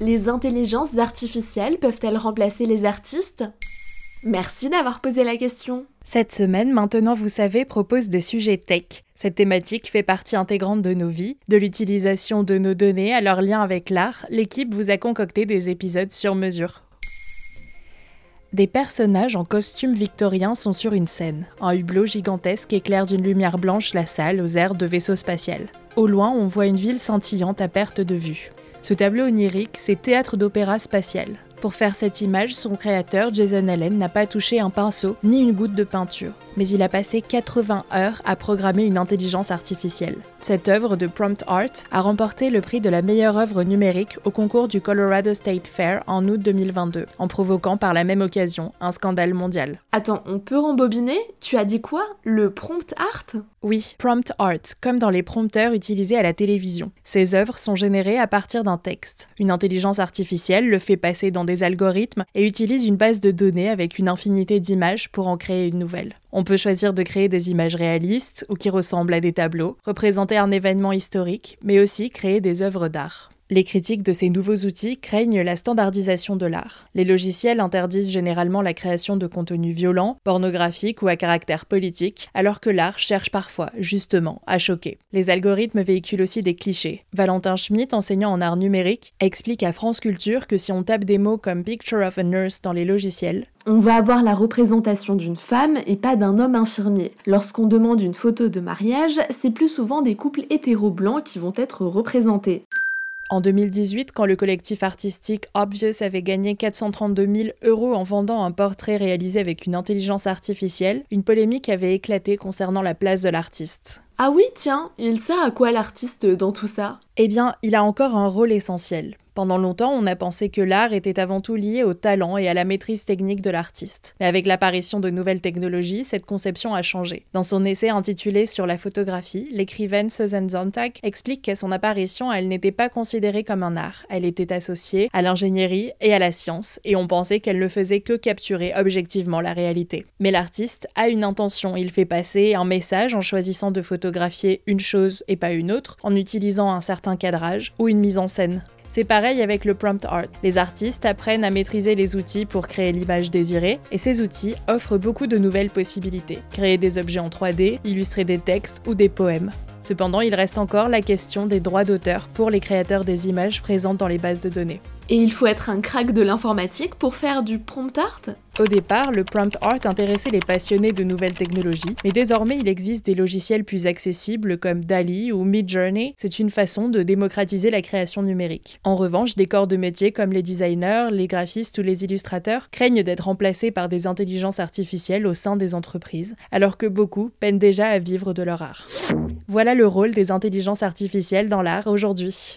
Les intelligences artificielles peuvent-elles remplacer les artistes? Merci d'avoir posé la question. Cette semaine, Maintenant vous savez propose des sujets tech. Cette thématique fait partie intégrante de nos vies, de l'utilisation de nos données à leur lien avec l'art. L'équipe vous a concocté des épisodes sur mesure. Des personnages en costume victorien sont sur une scène. Un hublot gigantesque éclaire d'une lumière blanche la salle aux airs de vaisseau spatial. Au loin, on voit une ville scintillante à perte de vue. Ce tableau onirique, c'est théâtre d'opéra spatial. Pour faire cette image, son créateur, Jason Allen, n'a pas touché un pinceau ni une goutte de peinture, mais il a passé 80 heures à programmer une intelligence artificielle. Cette œuvre de Prompt Art a remporté le prix de la meilleure œuvre numérique au concours du Colorado State Fair en août 2022, en provoquant par la même occasion un scandale mondial. Attends, on peut rembobiner? Tu as dit quoi? Le prompt art? Oui, prompt art, comme dans les prompteurs utilisés à la télévision. Ces œuvres sont générées à partir d'un texte. Une intelligence artificielle le fait passer dans des algorithmes et utilise une base de données avec une infinité d'images pour en créer une nouvelle. On peut choisir de créer des images réalistes ou qui ressemblent à des tableaux, représenter un événement historique, mais aussi créer des œuvres d'art. Les critiques de ces nouveaux outils craignent la standardisation de l'art. Les logiciels interdisent généralement la création de contenus violents, pornographiques ou à caractère politique, alors que l'art cherche parfois, justement, à choquer. Les algorithmes véhiculent aussi des clichés. Valentin Schmitt, enseignant en art numérique, explique à France Culture que si on tape des mots comme Picture of a Nurse dans les logiciels, on va avoir la représentation d'une femme et pas d'un homme infirmier. Lorsqu'on demande une photo de mariage, c'est plus souvent des couples hétéro-blancs qui vont être représentés. En 2018, quand le collectif artistique Obvious avait gagné 432 000 euros en vendant un portrait réalisé avec une intelligence artificielle, une polémique avait éclaté concernant la place de l'artiste. Ah oui, tiens, il sert à quoi l'artiste dans tout ça Eh bien, il a encore un rôle essentiel. Pendant longtemps, on a pensé que l'art était avant tout lié au talent et à la maîtrise technique de l'artiste. Mais avec l'apparition de nouvelles technologies, cette conception a changé. Dans son essai intitulé Sur la photographie, l'écrivaine Susan Zontag explique qu'à son apparition, elle n'était pas considérée comme un art. Elle était associée à l'ingénierie et à la science, et on pensait qu'elle ne faisait que capturer objectivement la réalité. Mais l'artiste a une intention, il fait passer un message en choisissant de photographier une chose et pas une autre, en utilisant un certain cadrage ou une mise en scène. C'est pareil avec le prompt art. Les artistes apprennent à maîtriser les outils pour créer l'image désirée, et ces outils offrent beaucoup de nouvelles possibilités. Créer des objets en 3D, illustrer des textes ou des poèmes. Cependant, il reste encore la question des droits d'auteur pour les créateurs des images présentes dans les bases de données. Et il faut être un crack de l'informatique pour faire du prompt art? Au départ, le prompt art intéressait les passionnés de nouvelles technologies, mais désormais il existe des logiciels plus accessibles comme DALI ou Midjourney. C'est une façon de démocratiser la création numérique. En revanche, des corps de métier comme les designers, les graphistes ou les illustrateurs craignent d'être remplacés par des intelligences artificielles au sein des entreprises, alors que beaucoup peinent déjà à vivre de leur art. Voilà le rôle des intelligences artificielles dans l'art aujourd'hui.